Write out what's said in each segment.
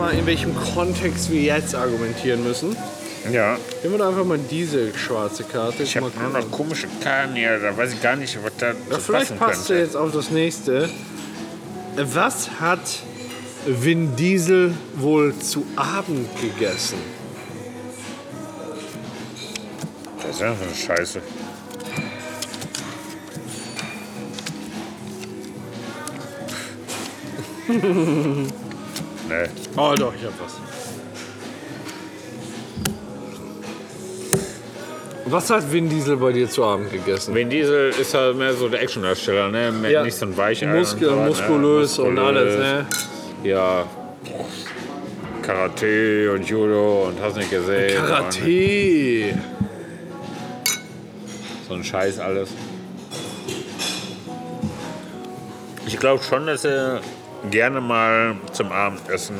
mal, in welchem Kontext wir jetzt argumentieren müssen. Ja. Nehmen wir doch einfach mal diese schwarze Karte. Ich habe Mal nur noch komische Karten hier, da weiß ich gar nicht, was da Ja, zu vielleicht passt könnte. jetzt auf das nächste. Was hat Vin Diesel wohl zu Abend gegessen? Das ist ja so eine Scheiße. nee. Oh doch, ich hab was. Was hat Vin Diesel bei dir zu Abend gegessen? Vin Diesel ist halt mehr so der Actiondarsteller, ne? Mehr Ja. Nicht so ein Weichei. Muskel, und so, muskulös ne? und alles, ne? Ja. Karate und Judo und hast nicht gesehen. Karate. So ein Scheiß alles. Ich glaube schon, dass er gerne mal zum Abendessen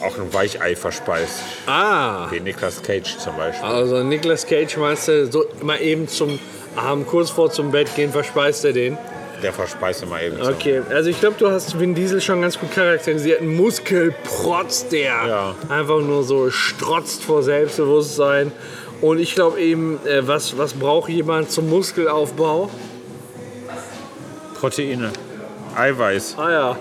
auch ein Weichei verspeist. Ah, Wie Nicolas Cage zum Beispiel. also Nicolas Cage meinst du, so mal eben zum Abend, kurz vor zum Bett gehen, verspeist er den? Der verspeist immer eben. Okay, also ich glaube, du hast Vin Diesel schon ganz gut charakterisiert. Ein Muskelprotz, der Ja. einfach nur so strotzt vor Selbstbewusstsein. Und ich glaube eben, äh, was, was braucht jemand zum Muskelaufbau? Proteine. Eiweiß. Eier.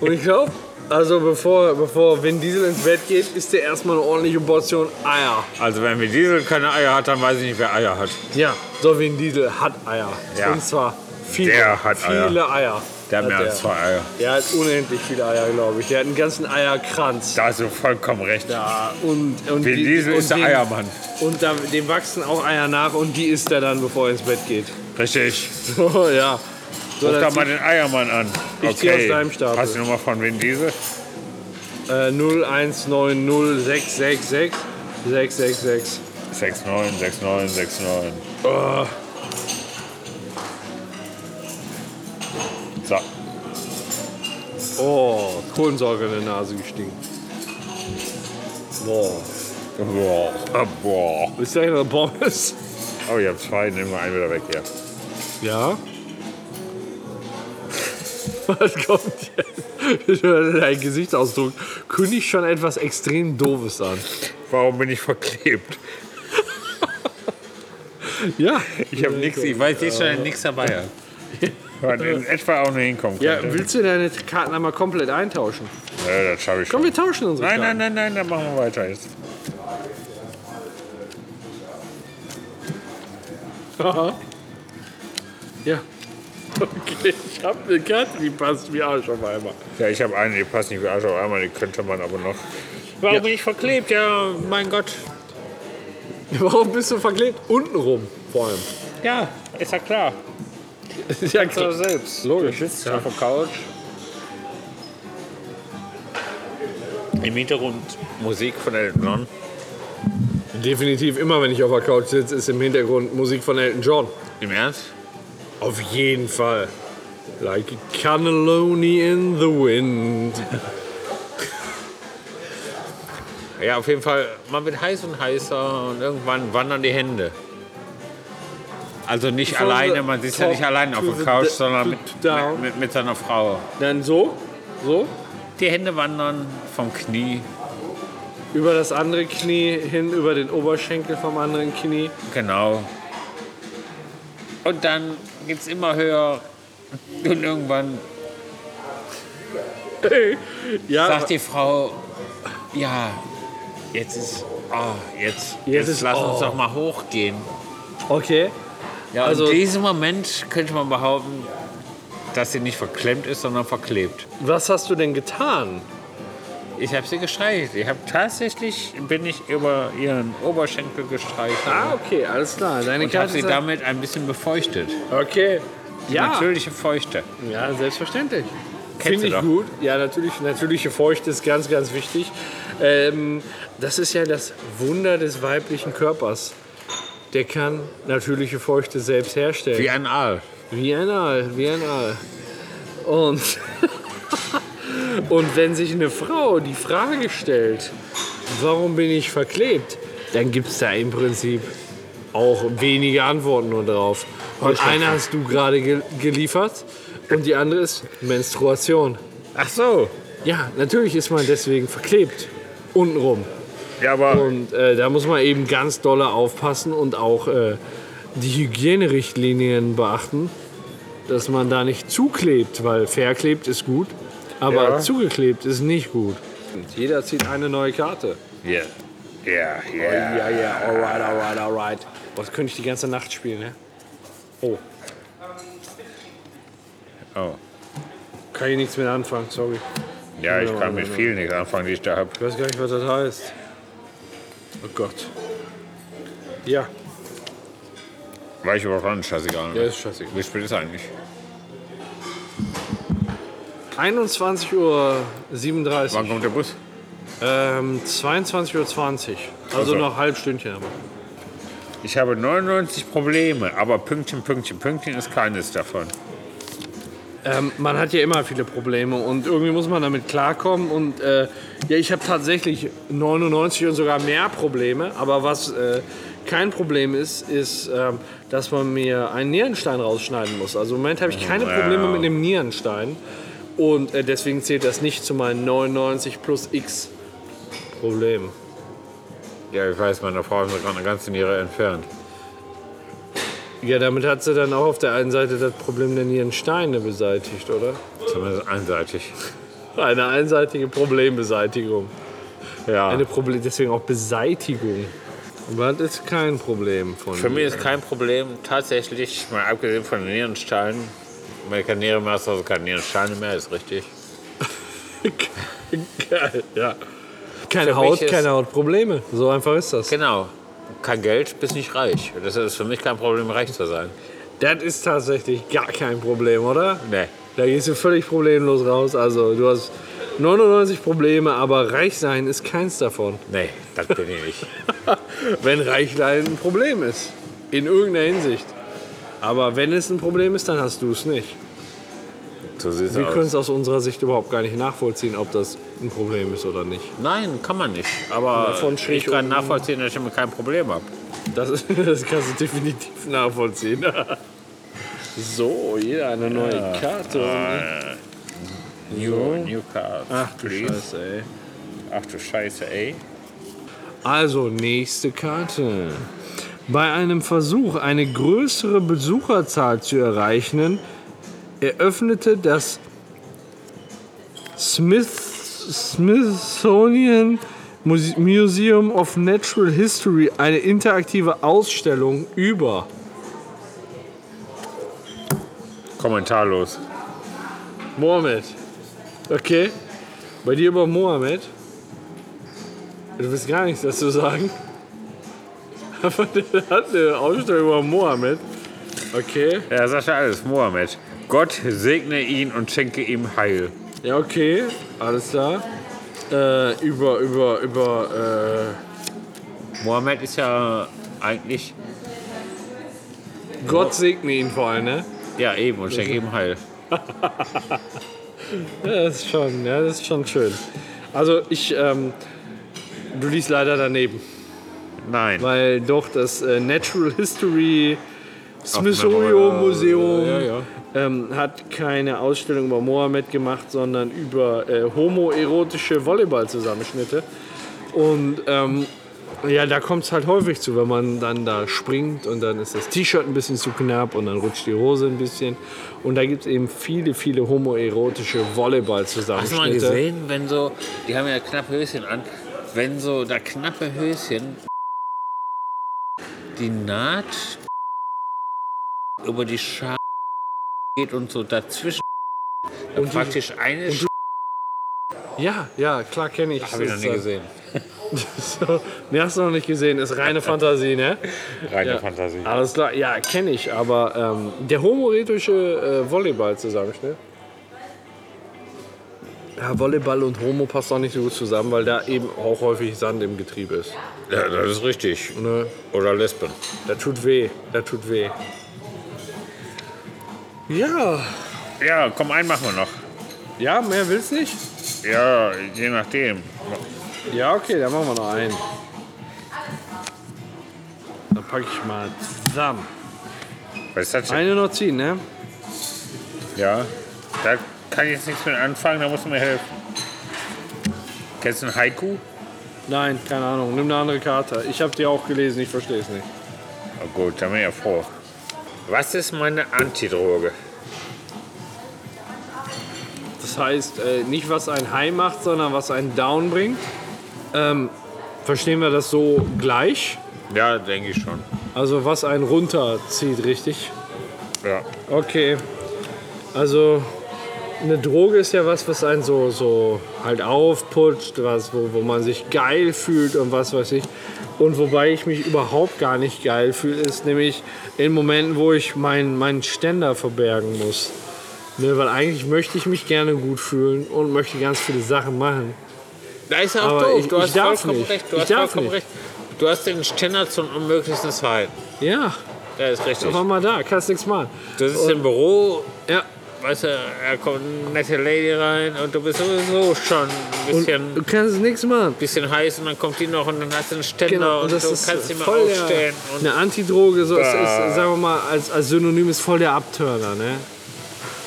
Und ich glaube, also bevor, bevor Vin Diesel ins Bett geht, isst er erstmal eine ordentliche Portion Eier. Also wenn wir Diesel keine Eier hat, dann weiß ich nicht, wer Eier hat. Ja, so Vin Diesel hat Eier. Ja. Und zwar viele, Der hat Eier. viele Eier. Der hat mehr als zwei Eier. Der hat unendlich viele Eier, glaube ich. Der hat einen ganzen Eierkranz. Da hast du vollkommen recht. Ja, und, und Vin Diesel und ist der Eiermann. Und da, dem wachsen auch Eier nach und die isst er dann, bevor er ins Bett geht. Richtig. So, ja. So, Ruf da mal den Eiermann an. Ich zieh aus deinem Stapel. Hast du die Nummer von Vin Diesel? äh, 0190666 666. 69, 69, 69. Oh, So. oh, Kohlensäure in der Nase gestiegen. Boah. Boah. Ah, Boah. Ist da eine Pommes? Oh, ich hab zwei. Nehmen wir einen wieder weg hier. Ja. Was kommt jetzt? Dein Gesichtsausdruck kündigt schon etwas extrem Doofes an. Warum bin ich verklebt? Ja. Ich habe nichts. Ich weiß jetzt schon nichts dabei. Was in etwa auch nicht hinkommen Ja, könnte. willst du deine Karten einmal komplett eintauschen? Ja, das schaffe ich Komm, schon. wir tauschen unsere Nein, Karten. nein, nein, nein, dann machen wir weiter jetzt. Ja. Okay, ich habe eine Karte, die passt wie Arsch auf einmal. Ja, ich habe eine, die passt nicht wie Arsch auf einmal, die könnte man aber noch. Warum Ja. bin ich verklebt? Ja, mein Gott. Warum bist du verklebt? Untenrum vor allem. Ja, ist ja klar. ja, So selbst. Logisch. Du sitzt auf der Couch. Im Hintergrund Musik von Elton John. Definitiv immer, wenn ich auf der Couch sitze, ist im Hintergrund Musik von Elton John. Im Ernst? Auf jeden Fall. Like a cannelloni in the wind. Ja, auf jeden Fall, man wird heiß und heißer und irgendwann wandern die Hände. Also nicht From alleine, man sitzt ja nicht allein auf der Couch, sondern mit, mit, mit, mit seiner Frau. Dann so, so, Die Hände wandern vom Knie, über das andere Knie hin, über den Oberschenkel vom anderen Knie. genau. Und dann geht es immer höher und irgendwann Ja, sagt die Frau, ja, jetzt ist, ah, jetzt, jetzt, ist- lass oh. uns doch mal hochgehen. okay. Ja, also in diesem Moment könnte man behaupten, dass sie nicht verklemmt ist, sondern verklebt. Was hast du denn getan? Ich habe sie gestreichelt. Ich habe tatsächlich bin ich über ihren Oberschenkel gestreichelt Ah, okay, alles klar. Deine und habe sie damit ein bisschen befeuchtet. Okay. Ja, Natürliche Feuchte. ja selbstverständlich. Finde ich doch. gut. Ja, natürlich, natürliche Feuchte ist ganz, ganz wichtig. Ähm, das ist ja das Wunder des weiblichen Körpers. Der kann natürliche Feuchte selbst herstellen. Wie ein Aal. Wie ein Aal, wie ein Aal. Und, und wenn sich eine Frau die Frage stellt, warum bin ich verklebt, dann gibt es da im Prinzip auch wenige Antworten nur drauf. Und eine hast du gerade ge geliefert und die andere ist Menstruation. Ach so. Ja, natürlich ist man deswegen verklebt. Untenrum. Ja, aber Und äh, da muss man eben ganz dolle aufpassen und auch äh, die Hygienerichtlinien beachten, dass man da nicht zuklebt, weil verklebt ist gut, aber Ja. zugeklebt ist nicht gut. Jeder zieht eine neue Karte. ja, ja, ja. Ja, ja, alright, alright, alright. Was könnte ich die ganze Nacht spielen, ne? Oh, Oh. kann ich nichts mit anfangen, sorry. Ja, ich kann mit vielen nicht anfangen, die ich da habe. Ich weiß gar nicht, was das heißt. Oh Gott. Ja, Weich oder dran, scheißegal. der ist scheißegal. Wie spät ist eigentlich? 21.37 Uhr. Wann kommt der Bus? Ähm, 22.20 Uhr. Also, Also. noch ein halbstündchen. Aber. Ich habe 99 Probleme, aber Pünktchen, Pünktchen, Pünktchen ist keines davon. Ähm, man hat ja immer viele Probleme und irgendwie muss man damit klarkommen. Und äh, ja, ich habe tatsächlich 99 und sogar mehr Probleme. Aber was äh, kein Problem ist, ist, ähm, dass man mir einen Nierenstein rausschneiden muss. Also im Moment habe ich keine. Probleme mit dem Nierenstein. Und äh, deswegen zählt das nicht zu meinen 99 plus x Problemen. Ja, ich weiß, meine Frau ist mir gerade eine ganze Niere entfernt. Ja, damit hat sie dann auch auf der einen Seite das Problem der Nierensteine beseitigt, oder? Zumindest einseitig. Eine einseitige Problembeseitigung. Ja. Eine Problem, deswegen auch Beseitigung. Aber das ist kein Problem von Für mich ist kein Problem, tatsächlich, mal abgesehen von den Nierensteinen, wenn ich keine Niere mehr ist richtig. Geil, ja. Keine Für Haut, keine Hautprobleme. So einfach ist das. Genau. Kein Geld, bist nicht reich. Das ist für mich kein Problem, reich zu sein. Das ist tatsächlich gar kein Problem, oder? Nee. Da gehst du völlig problemlos raus. Also du hast 99 Probleme, aber reich sein ist keins davon. Nee, das bin ich nicht. Wenn Reichlein ein Problem ist. In irgendeiner Hinsicht. Aber wenn es ein Problem ist, dann hast du es nicht. So sieht's Wir können es aus unserer Sicht überhaupt gar nicht nachvollziehen, ob das ein Problem ist oder nicht. Nein, kann man nicht. Aber Von schräg ich kann nachvollziehen, dass ich damit kein Problem habe. Das, ist, das kannst du definitiv nachvollziehen. so, jeder eine neue Karte. New, new card. Ach du please. Scheiße, ey. Ach du Scheiße, ey. Also, nächste Karte. Bei einem Versuch, eine größere Besucherzahl zu erreichen, eröffnete das Smith, Smithsonian Muse- Museum of Natural History eine interaktive Ausstellung über Kommentarlos. Mohammed. Okay. Bei dir über Mohammed? Du willst gar nichts dazu sagen. Aber der hat eine Ausstellung über Mohammed. Okay. Sagt ja alles, Mohammed. Gott segne ihn und schenke ihm Heil. Ja, okay. Alles klar. Äh, über, über, über, Mohammed ist ja eigentlich, äh, Gott segne ihn vor allem, ne? ja eben, und schenke ihm Heil. Ja, das ist schon, ja, das ist schon schön. Also ich, ähm, du liest leider daneben. Nein. Weil doch das äh, Natural History Smithsonian Museum Ja, ja. Ähm, hat keine Ausstellung über Mohammed gemacht, sondern über äh, homoerotische Volleyballzusammenschnitte. Und ähm, ja, da kommt es halt häufig zu, wenn man dann da springt und dann ist das T-Shirt ein bisschen zu knapp und dann rutscht die Hose ein bisschen. Und da gibt es eben viele, viele homoerotische Hast du mal Volleyballzusammenschnitte. gesehen, wenn so, die haben ja knappe Höschen an, wenn so da knappe Höschen die Naht über die Schale geht und so dazwischen und praktisch eine Sch Ja, ja, klar kenne ich. habe ich noch nie äh, gesehen. So, nee, hast du noch nicht gesehen, ist reine Fantasie, ne? Reine Ja. Fantasie. Alles klar, ja, kenne ich, aber ähm, der homoerotische äh, Volleyball-Zusammenschnitt. Ja, Volleyball und Homo passt auch nicht so gut zusammen, weil da eben auch häufig Sand im Getriebe ist. Ja, das ist richtig. Ne? Oder Lesben. Das tut weh, das tut weh. Ja, Ja, komm, einen machen wir noch. ja, mehr willst nicht? Ja, je nachdem. Ja, okay, dann machen wir noch einen. Dann packe ich mal zusammen. Was ist das denn? Eine noch ziehen, ne? Ja, da kann ich jetzt nichts mit anfangen, da musst du mir helfen. Kennst du ein Haiku? Nein, keine Ahnung. Nimm eine andere Karte. Ich habe die auch gelesen, ich verstehe es nicht. Oh gut, dann bin ich ja froh. Was ist meine Antidroge? Das heißt, äh, nicht was ein High macht, sondern was einen Down bringt. Ähm, verstehen wir das so gleich? Ja, denke ich schon. Also was einen runterzieht, richtig? Ja. Okay. Also eine Droge ist ja was, was einen so, so halt aufputscht, was, wo, wo man sich geil fühlt und was weiß ich. Und wobei ich mich überhaupt gar nicht geil fühle, ist nämlich in Momenten, wo ich meinen meinen Ständer verbergen muss. Ne, weil eigentlich möchte ich mich gerne gut fühlen und möchte ganz viele Sachen machen. Da ist ja auch doof. ich- du ich hast vollkommen nicht. recht. Du Ich hast vollkommen nicht. recht. Du hast den Ständer zum unmöglichsten Zeit. Ja, Ja, ist richtig. war mal da, kannst nichts machen. Du sitzt im Büro, Ja, weißt du, da kommt eine nette Lady rein und du bist sowieso schon ein und bisschen, du kannst nichts machen. bisschen heiß und dann kommt die noch und dann hast du einen Ständer Genau, und, und das du ist kannst mehr voll aufstehen. Und, eine Antidroge, so ist, sagen wir mal, als, als Synonym ist voll der Abturner, ne?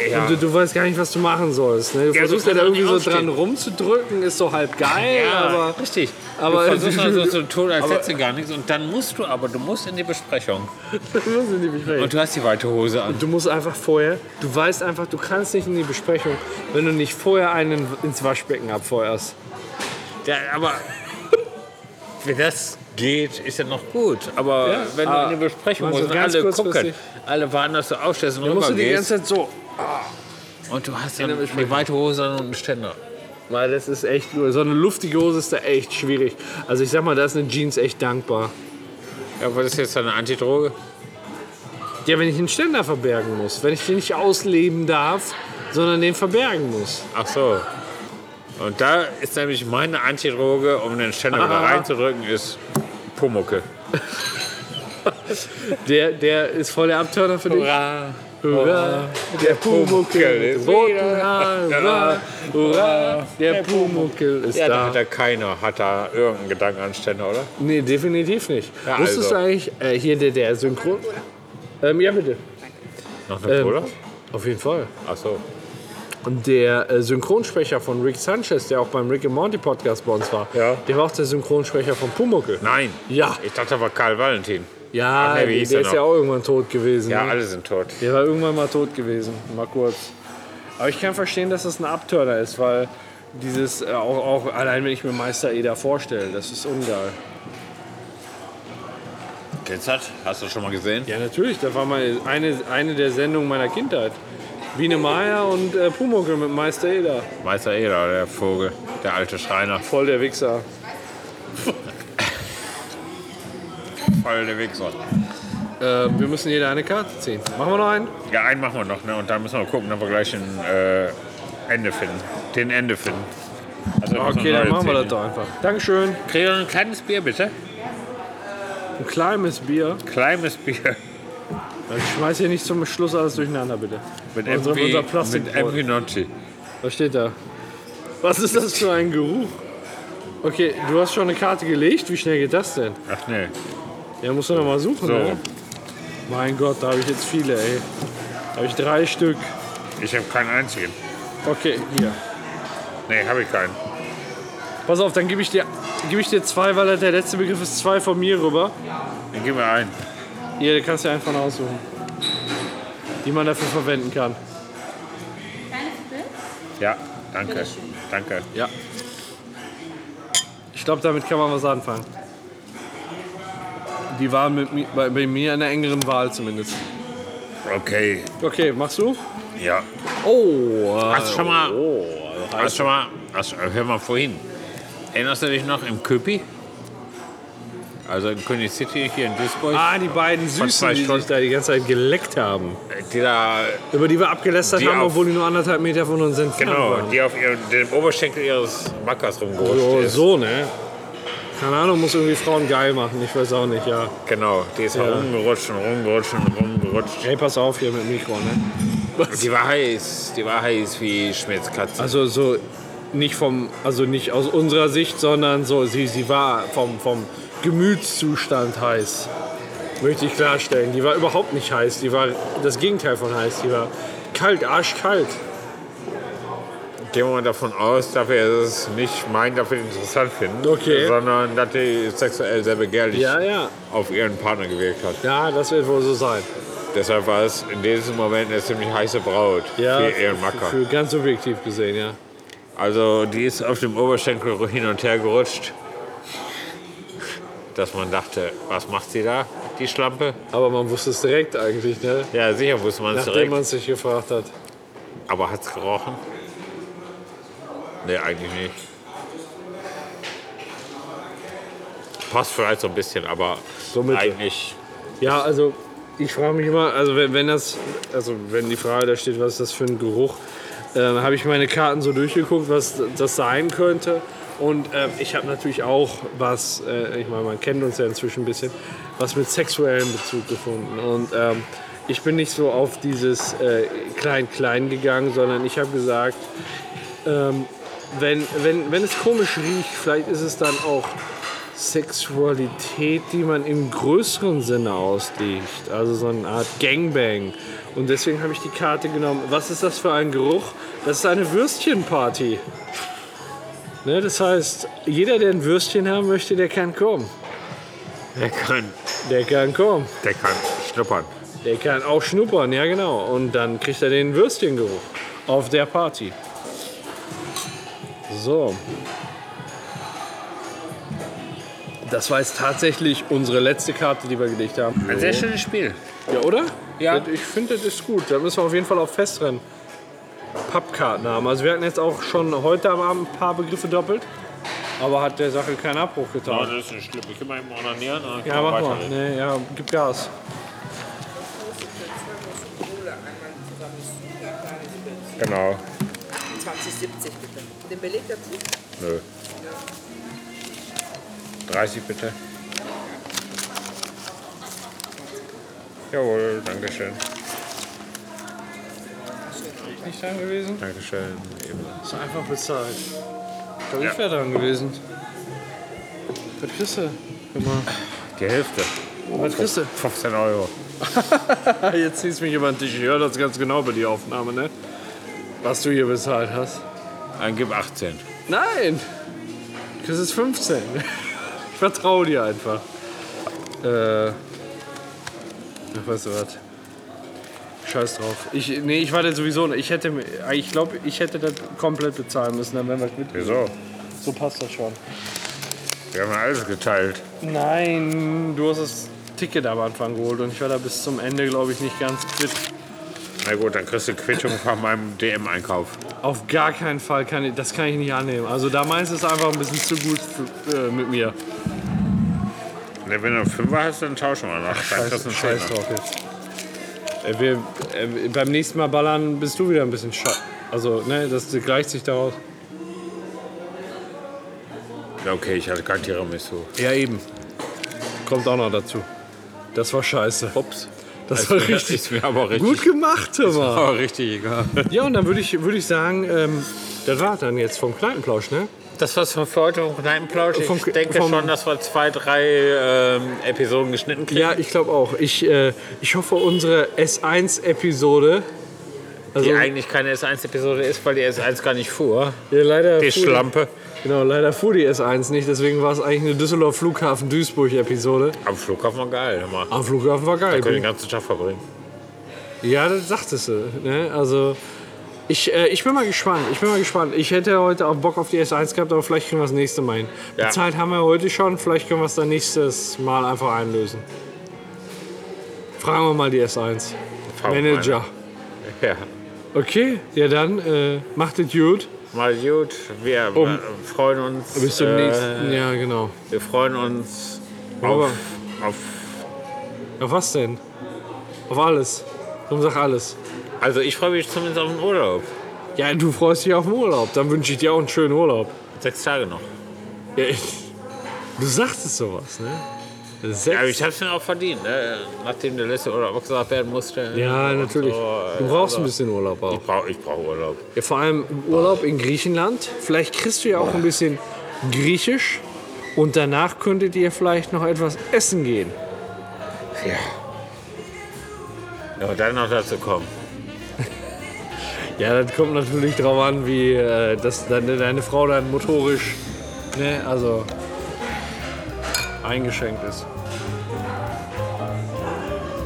Ja. Und du, du weißt gar nicht, was du machen sollst. Ne? Du Ja, du versuchst ja da irgendwie so dran rumzudrücken, ist so halb geil, ja, aber richtig. aber- du versuchst also so zu tun, als hättest du gar nichts und dann musst du aber, du musst in die Besprechung. du musst in die Besprechung. Und du hast die weite Hose an. Du musst einfach vorher, du weißt einfach, du kannst nicht in die Besprechung, wenn du nicht vorher einen ins Waschbecken abfeuerst. Ja, aber wenn das geht, ist ja noch gut. Aber Ja, wenn du aber in die Besprechung musst und alle gucken, alle warten, dass du aufstehst und Da musst du die ganze Zeit so. Und du hast dann eine weite Hose und einen Ständer. Weil das ist echt, so eine luftige Hose ist da echt schwierig. Also ich sag mal, da ist eine Jeans echt dankbar. Ja, was ist jetzt deine Antidroge? Ja, wenn ich den Ständer verbergen muss, wenn ich den nicht ausleben darf, sondern den verbergen muss. Ach so. Und da ist nämlich meine Antidroge, um den Ständer wieder reinzudrücken, ist Pumucke. Der, der ist voll der Abturner für dich. Hurra! Hurra, der Pumuckel ist wieder. Hurra, hurra, der Pumuckel ist Ja, da da. hat ja keiner hat da irgendeinen Gedanken an Ständer, oder? Nee, definitiv nicht. Ja, Wusstest also. du eigentlich, äh, hier der, der Synchron... Ähm, ja, bitte. Noch eine Ähm, Cola? Auf jeden Fall. Ach so. Und der äh, Synchronsprecher von Rick Sanchez, der auch beim Rick and Morty Podcast bei uns war, Ja. der war auch der Synchronsprecher von Pumuckel. Nein. Ja. Ich dachte, das war Karl Valentin. Ja, Ach nee, der, der ist ja auch irgendwann tot gewesen. Ja, ne? alle sind tot. Der war irgendwann mal tot gewesen, mal kurz. Aber ich kann verstehen, dass das ein Abturner ist, weil dieses, äh, auch, auch allein wenn ich mir Meister Eder vorstelle, das ist ungeil. Kennst du das? Hast du schon mal gesehen? Ja, natürlich, das war mal eine, eine der Sendungen meiner Kindheit. Biene Meier und äh, Pumuckl mit Meister Eder. Meister Eder, der Vogel, der alte Schreiner. Voll der Wichser. Voll der Wichser. Äh, wir müssen jeder eine Karte ziehen. Machen wir noch einen? Ja, einen machen wir noch, ne? Und dann müssen wir gucken, dass wir gleich ein äh, Ende finden. Den Ende finden. Also, wir Okay, dann machen wir das doch einfach. Dankeschön. Krieg ich noch ein kleines Bier, bitte? Ein kleines Bier. Kleines Bier. Ich schmeiß hier nicht zum Schluss alles durcheinander, bitte. Mit Unser- MV, unser mit Plastikbeutel. MV Nocci. Was steht da? Was ist das für ein Geruch? Okay, du hast schon eine Karte gelegt. Wie schnell geht das denn? Ach nee. Ja, musst du noch mal suchen, So. ne? Mein Gott, da habe ich jetzt viele, ey. Da habe ich drei Stück. Ich habe keinen einzigen. Okay, hier. Nee, habe ich keinen. Pass auf, dann gebe ich, dir- gebe ich dir zwei, weil der letzte Begriff ist zwei von mir rüber. Dann gib mir einen. Hier, du kannst dir einfach aussuchen. Die man dafür verwenden kann. Ja, danke. Danke. Ja. Ich glaube, damit kann man was anfangen. Die waren mit, mi- bei, bei mir in einer engeren Wahl zumindest. Okay. Okay, machst du? Ja. Oh. äh, Hast du schon mal. Oh, Hast schon mal. Hast, hör mal vorhin. Erinnerst du dich noch im Köpi? Also in König City hier in Duisburg. Ah, die beiden Süßen, zwei die Stunden. sich da die ganze Zeit geleckt haben. Die da. Über die wir abgelästert Die haben, auf- obwohl die nur anderthalb Meter von uns entfernt Genau, waren. die auf ihrem, dem Oberschenkel ihres Mackers rumgerutscht So, ist. so, ne? Keine Ahnung, muss irgendwie Frauen geil machen. Ich weiß auch nicht, ja. Genau, die ist Ja. rumgerutscht und rumgerutscht und rumgerutscht. Hey, pass auf hier mit dem Mikro, ne? Die war heiß, die war heiß wie Schmitzkatze. Also so nicht vom, also nicht aus unserer Sicht, sondern so, sie, sie war vom, vom Gemütszustand heiß. Möchte ich klarstellen. Die war überhaupt nicht heiß. Die war das Gegenteil von heiß. Die war kalt, arschkalt. Die dem Moment davon aus, dass wir es nicht meinen, dass wir ihn interessant finden, Okay. sondern dass die sexuell sehr begehrlich Ja, ja. auf ihren Partner gewirkt hat. Ja, das wird wohl so sein. Deshalb war es in diesem Moment eine ziemlich heiße Braut Ja, für ihren Macker. Für ganz subjektiv gesehen, ja. Also die ist auf dem Oberschenkel hin und her gerutscht, dass man dachte, was macht sie da, die Schlampe? Aber man wusste es direkt eigentlich, ne? Ja, sicher wusste man es Nachdem direkt. man sich gefragt hat. Aber hat's gerochen? Nee, eigentlich nicht. Passt vielleicht so ein bisschen, aber So mittel. eigentlich. Ja, also ich frage mich immer, also wenn, wenn das, also wenn die Frage da steht, was ist das für ein Geruch, ähm, habe ich meine Karten so durchgeguckt, was das sein könnte. Und ähm, ich habe natürlich auch was, äh, ich meine, man kennt uns ja inzwischen ein bisschen, was mit sexuellem Bezug gefunden. Und ähm, ich bin nicht so auf dieses äh, Klein-Klein gegangen, sondern ich habe gesagt, ähm, wenn, wenn, wenn es komisch riecht, vielleicht ist es dann auch Sexualität, die man im größeren Sinne auslegt. Also so eine Art Gangbang. Und deswegen habe ich die Karte genommen. Was ist das für ein Geruch? Das ist eine Würstchenparty. Ne, das heißt, jeder, der ein Würstchen haben möchte, der kann kommen. Der kann, Der kann kommen. der kann schnuppern. Der kann auch schnuppern, ja genau. Und dann kriegt er den Würstchengeruch auf der Party. So. Das war jetzt tatsächlich unsere letzte Karte, die wir gelegt haben. Ein sehr schönes Spiel. Ja, oder? Ja. Ich finde, das ist gut. Da müssen wir auf jeden Fall auch festrennen. Pappkarten haben. Also wir hatten jetzt auch schon heute am Abend ein paar Begriffe doppelt. Aber hat der Sache keinen Abbruch Ja, getan. das ist nicht schlimm. Ich kann mal eben dann Ja, kann man mach mal. Nee, ja, gib Gas. Genau. 2070 bitte. Den Beleg dazu? Nö. 30 bitte. Jawohl, Dankeschön. Nicht dran gewesen? Dankeschön. Eben. Ist einfach bezahlt. Ich glaube, Ja. ich wäre dran gewesen. Was kriegst du? Guck mal. Die Hälfte. Was kriegst du? 15 Euro. Jetzt ziehst du mich über den Tisch. Ich höre das ganz genau bei der Aufnahme, ne? Was du hier bezahlt hast. Dann gib 18. Nein! Das ist 15. Ich vertraue dir einfach. Äh. Ach, weißt du was? Scheiß drauf. Ich, nee, ich warte sowieso. nicht. Ich hätte, ich glaube, ich hätte das komplett bezahlen müssen, dann wären wir mit. Wieso? So passt das schon. Wir haben alles geteilt. Nein, du hast das Ticket am Anfang geholt und ich war da bis zum Ende, glaube ich, nicht ganz fit. Na gut, dann kriegst du Quittung von meinem DM-Einkauf. Auf gar keinen Fall kann ich, das kann ich nicht annehmen. Also da meinst du es einfach ein bisschen zu gut für, äh, mit mir. Ne, wenn du einen Fünfer hast, dann tauschen wir noch. Dann kriegst du Scheiß, einen scheiß Zehner. drauf jetzt. Äh, wir, äh, beim nächsten Mal ballern bist du wieder ein bisschen scheiße. Also, ne, das gleicht sich daraus. Ja, okay, ich hatte kein Tiramisu. Ja, eben. Kommt auch noch dazu. Das war scheiße. Ups. Das war richtig. Mir aber richtig, Gut gemacht, hör mal. aber richtig egal. Ja, und dann würde ich, würd ich sagen, ähm, das war dann jetzt vom Kneipenplausch, ne? Das war's von für heute vom Kneipenplausch. Ich Vom- denke vom- schon, dass wir zwei, drei ähm, Episoden geschnitten kriegen. Ja, ich glaube auch. Ich, äh, ich hoffe, unsere S1-Episode. Also, Die eigentlich keine S1-Episode ist, weil die S1 gar nicht fuhr. ja, leider Die fuhr Schlampe. Genau, leider fuhr die S1 nicht. Deswegen war es eigentlich eine Düsseldorf Flughafen Duisburg-Episode. Am Flughafen war geil. Hör mal. Am Flughafen war geil. Können den ganzen Tag verbringen. Ja, das sagtest du. Ne? Also, ich, äh, ich bin mal gespannt. Ich bin mal gespannt. Ich hätte heute auch Bock auf die S1 gehabt, aber vielleicht können wir es nächste Mal hin. Ja. Bezahlt haben wir heute schon. Vielleicht können wir es dann nächstes Mal einfach einlösen. Fragen wir mal die S1. Fragen wir Manager. Ja. Okay, ja dann, äh, macht es gut. Mal gut. Wir Um- äh, freuen uns. Bis zum äh, nächsten. Ja, genau. Wir freuen uns Aber- auf, auf. Auf was denn? Auf alles. Komm, sag alles. Also, ich freue mich zumindest auf den Urlaub. Ja, du freust dich auf den Urlaub. Dann wünsche ich dir auch einen schönen Urlaub. Sechs Tage noch. Ja, ich, du sagtest sowas, ne? Ja, ich habe es mir auch verdient, ne? nachdem der letzte Urlaub abgesagt werden musste. Ja, natürlich. so, Du brauchst also, ein bisschen Urlaub auch. Ich brauche ich brauch Urlaub. Ja, vor allem Urlaub in Griechenland. Vielleicht kriegst du ja auch ein bisschen Griechisch. Und danach könntet ihr vielleicht noch etwas essen gehen. Ja. Ja, dann noch dazu kommen. Ja, das kommt natürlich drauf an, wie äh, das, deine, deine Frau dann motorisch, ne, also eingeschränkt ist.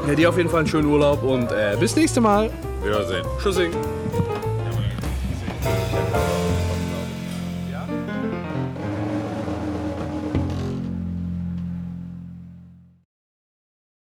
Ja, dir auf jeden Fall einen schönen Urlaub und äh, bis nächste Mal. Wiedersehen. Tschüssing.